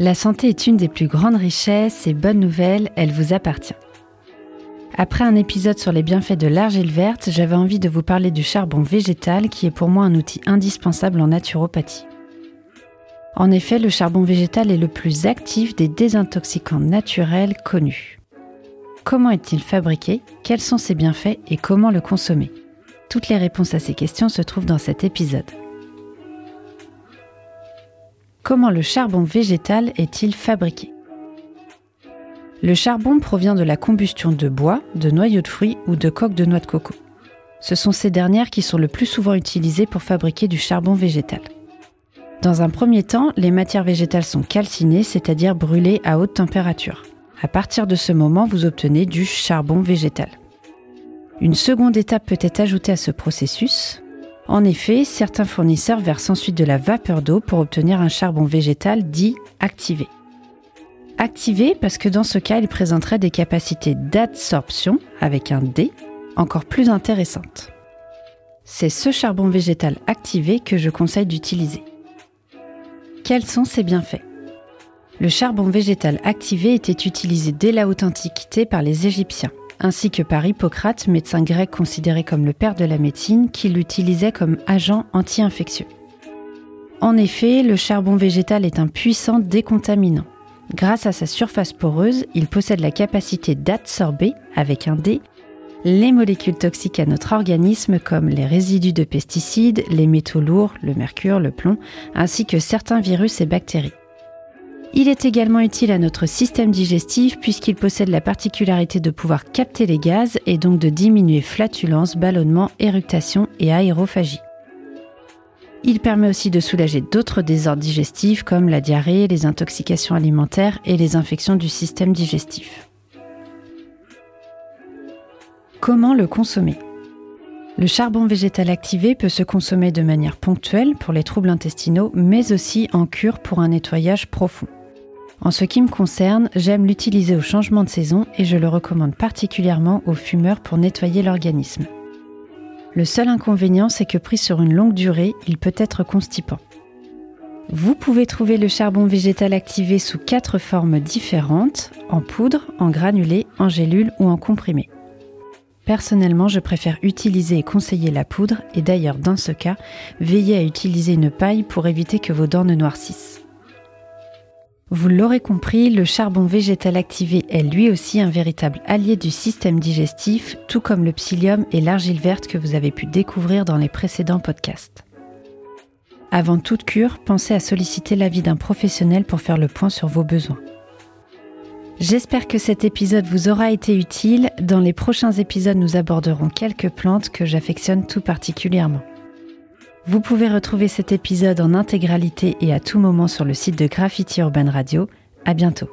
La santé est une des plus grandes richesses et bonne nouvelle, elle vous appartient. Après un épisode sur les bienfaits de l'argile verte, j'avais envie de vous parler du charbon végétal qui est pour moi un outil indispensable en naturopathie. En effet, le charbon végétal est le plus actif des désintoxicants naturels connus. Comment est-il fabriqué? Quels sont ses bienfaits? Et comment le consommer? Toutes les réponses à ces questions se trouvent dans cet épisode. Comment le charbon végétal est-il fabriqué Le charbon provient de la combustion de bois, de noyaux de fruits ou de coques de noix de coco. Ce sont ces dernières qui sont le plus souvent utilisées pour fabriquer du charbon végétal. Dans un premier temps, les matières végétales sont calcinées, c'est-à-dire brûlées à haute température. À partir de ce moment, vous obtenez du charbon végétal. Une seconde étape peut être ajoutée à ce processus, en effet, certains fournisseurs versent ensuite de la vapeur d'eau pour obtenir un charbon végétal dit activé. Activé parce que dans ce cas, il présenterait des capacités d'adsorption, avec un D, encore plus intéressantes. C'est ce charbon végétal activé que je conseille d'utiliser. Quels sont ses bienfaits? Le charbon végétal activé était utilisé dès la haute antiquité par les Égyptiens ainsi que par Hippocrate, médecin grec considéré comme le père de la médecine, qui l'utilisait comme agent anti-infectieux. En effet, le charbon végétal est un puissant décontaminant. Grâce à sa surface poreuse, il possède la capacité d'absorber, avec un D, les molécules toxiques à notre organisme comme les résidus de pesticides, les métaux lourds, le mercure, le plomb, ainsi que certains virus et bactéries. Il est également utile à notre système digestif puisqu'il possède la particularité de pouvoir capter les gaz et donc de diminuer flatulence, ballonnement, éructation et aérophagie. Il permet aussi de soulager d'autres désordres digestifs comme la diarrhée, les intoxications alimentaires et les infections du système digestif. Comment le consommer? Le charbon végétal activé peut se consommer de manière ponctuelle pour les troubles intestinaux, mais aussi en cure pour un nettoyage profond. En ce qui me concerne, j'aime l'utiliser au changement de saison et je le recommande particulièrement aux fumeurs pour nettoyer l'organisme. Le seul inconvénient, c'est que pris sur une longue durée, il peut être constipant. Vous pouvez trouver le charbon végétal activé sous quatre formes différentes, en poudre, en granulé, en gélule ou en comprimé. Personnellement, je préfère utiliser et conseiller la poudre et d'ailleurs dans ce cas, veillez à utiliser une paille pour éviter que vos dents ne noircissent. Vous l'aurez compris, le charbon végétal activé est lui aussi un véritable allié du système digestif, tout comme le psyllium et l'argile verte que vous avez pu découvrir dans les précédents podcasts. Avant toute cure, pensez à solliciter l'avis d'un professionnel pour faire le point sur vos besoins. J'espère que cet épisode vous aura été utile. Dans les prochains épisodes, nous aborderons quelques plantes que j'affectionne tout particulièrement. Vous pouvez retrouver cet épisode en intégralité et à tout moment sur le site de Graffiti Urban Radio. À bientôt.